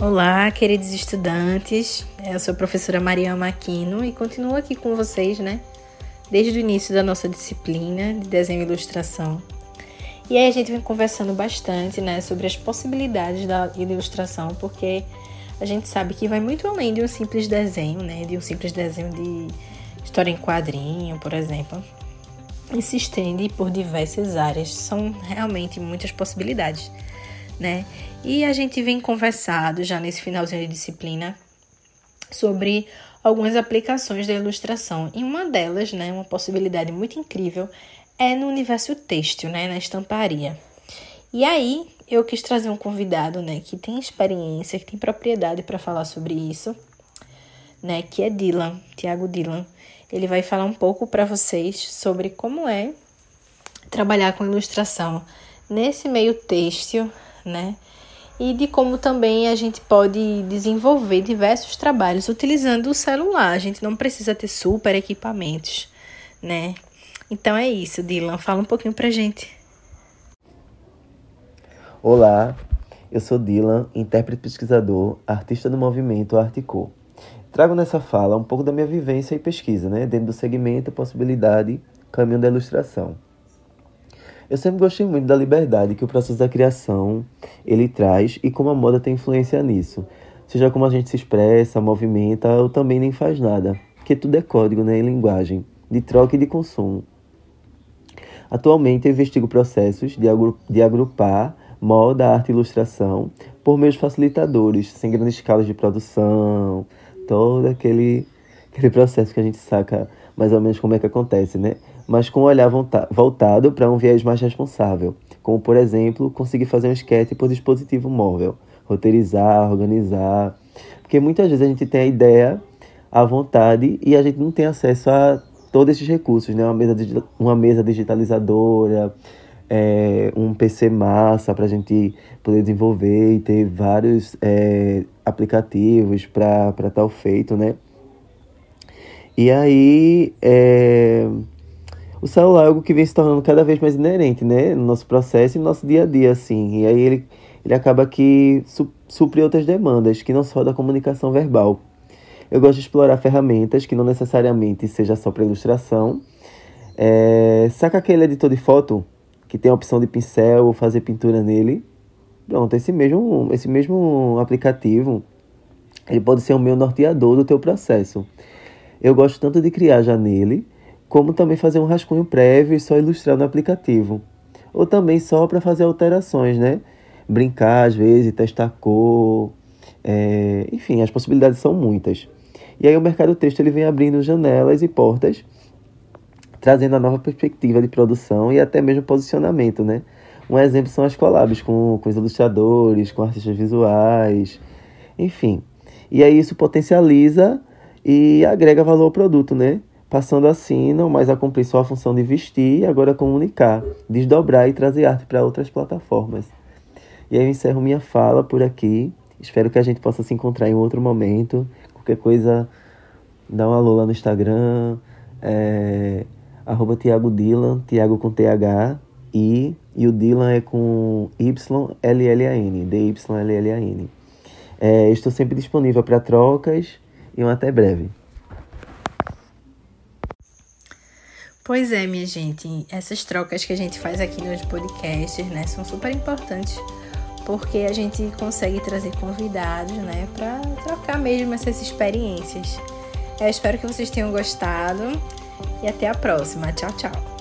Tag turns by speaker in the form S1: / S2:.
S1: Olá, queridos estudantes. Eu sou a professora Maria Maquino e continuo aqui com vocês, né? Desde o início da nossa disciplina de desenho e ilustração. E aí a gente vem conversando bastante, né, sobre as possibilidades da ilustração, porque a gente sabe que vai muito além de um simples desenho, né, de um simples desenho de história em quadrinho, por exemplo. E se estende por diversas áreas, são realmente muitas possibilidades né? E a gente vem conversado já nesse finalzinho de disciplina sobre algumas aplicações da ilustração. E uma delas, né, uma possibilidade muito incrível, é no universo têxtil, né, na estamparia. E aí, eu quis trazer um convidado, né, que tem experiência, que tem propriedade para falar sobre isso, né, que é Dylan, Tiago Dylan. Ele vai falar um pouco para vocês sobre como é trabalhar com ilustração nesse meio têxtil, né? E de como também a gente pode desenvolver diversos trabalhos utilizando o celular. A gente não precisa ter super equipamentos, né? Então é isso, Dylan. Fala um pouquinho pra gente.
S2: Olá, eu sou Dylan, intérprete pesquisador, artista do movimento Articô. Trago nessa fala um pouco da minha vivência e pesquisa, né, dentro do segmento Possibilidade Caminho da Ilustração. Eu sempre gostei muito da liberdade que o processo da criação ele traz e como a moda tem influência nisso. Seja como a gente se expressa, movimenta ou também nem faz nada, porque tudo é código né, e linguagem, de troca e de consumo. Atualmente eu investigo processos de, agru de agrupar moda, arte e ilustração por meios facilitadores, sem grandes escalas de produção, todo aquele, aquele processo que a gente saca mais ou menos como é que acontece, né? mas com um olhar voltado para um viés mais responsável, como, por exemplo, conseguir fazer um esquete por dispositivo móvel, roteirizar, organizar. Porque muitas vezes a gente tem a ideia, a vontade, e a gente não tem acesso a todos esses recursos, né? Uma mesa, uma mesa digitalizadora, é, um PC massa para a gente poder desenvolver e ter vários é, aplicativos para tal feito, né? E aí, é, o celular é algo que vem se tornando cada vez mais inerente, né? No nosso processo e no nosso dia a dia, assim. E aí ele, ele acaba que su outras demandas, que não só da comunicação verbal. Eu gosto de explorar ferramentas que não necessariamente seja só para ilustração. É, saca aquele editor de foto que tem a opção de pincel ou fazer pintura nele? Pronto, esse mesmo, esse mesmo aplicativo ele pode ser o meu norteador do teu processo. Eu gosto tanto de criar já nele, como também fazer um rascunho prévio e só ilustrar no aplicativo. Ou também só para fazer alterações, né? Brincar às vezes, testar cor, é... enfim, as possibilidades são muitas. E aí o mercado texto ele vem abrindo janelas e portas, trazendo a nova perspectiva de produção e até mesmo posicionamento, né? Um exemplo são as collabs com, com os ilustradores, com artistas visuais, enfim. E aí isso potencializa e agrega valor ao produto, né? passando assim não mais a cumprir só a função de vestir, agora comunicar, desdobrar e trazer arte para outras plataformas. E aí eu encerro minha fala por aqui. Espero que a gente possa se encontrar em outro momento. Qualquer coisa, dá um alô lá no Instagram, é, arroba Thiago Dylan, Thiago com TH, I, e o Dylan é com Y-L-L-A-N, D-Y-L-L-A-N. É, estou sempre disponível para trocas e um até breve.
S1: Pois é, minha gente, essas trocas que a gente faz aqui nos podcasts, né, são super importantes, porque a gente consegue trazer convidados, né, para trocar mesmo essas experiências. Eu espero que vocês tenham gostado e até a próxima. Tchau, tchau.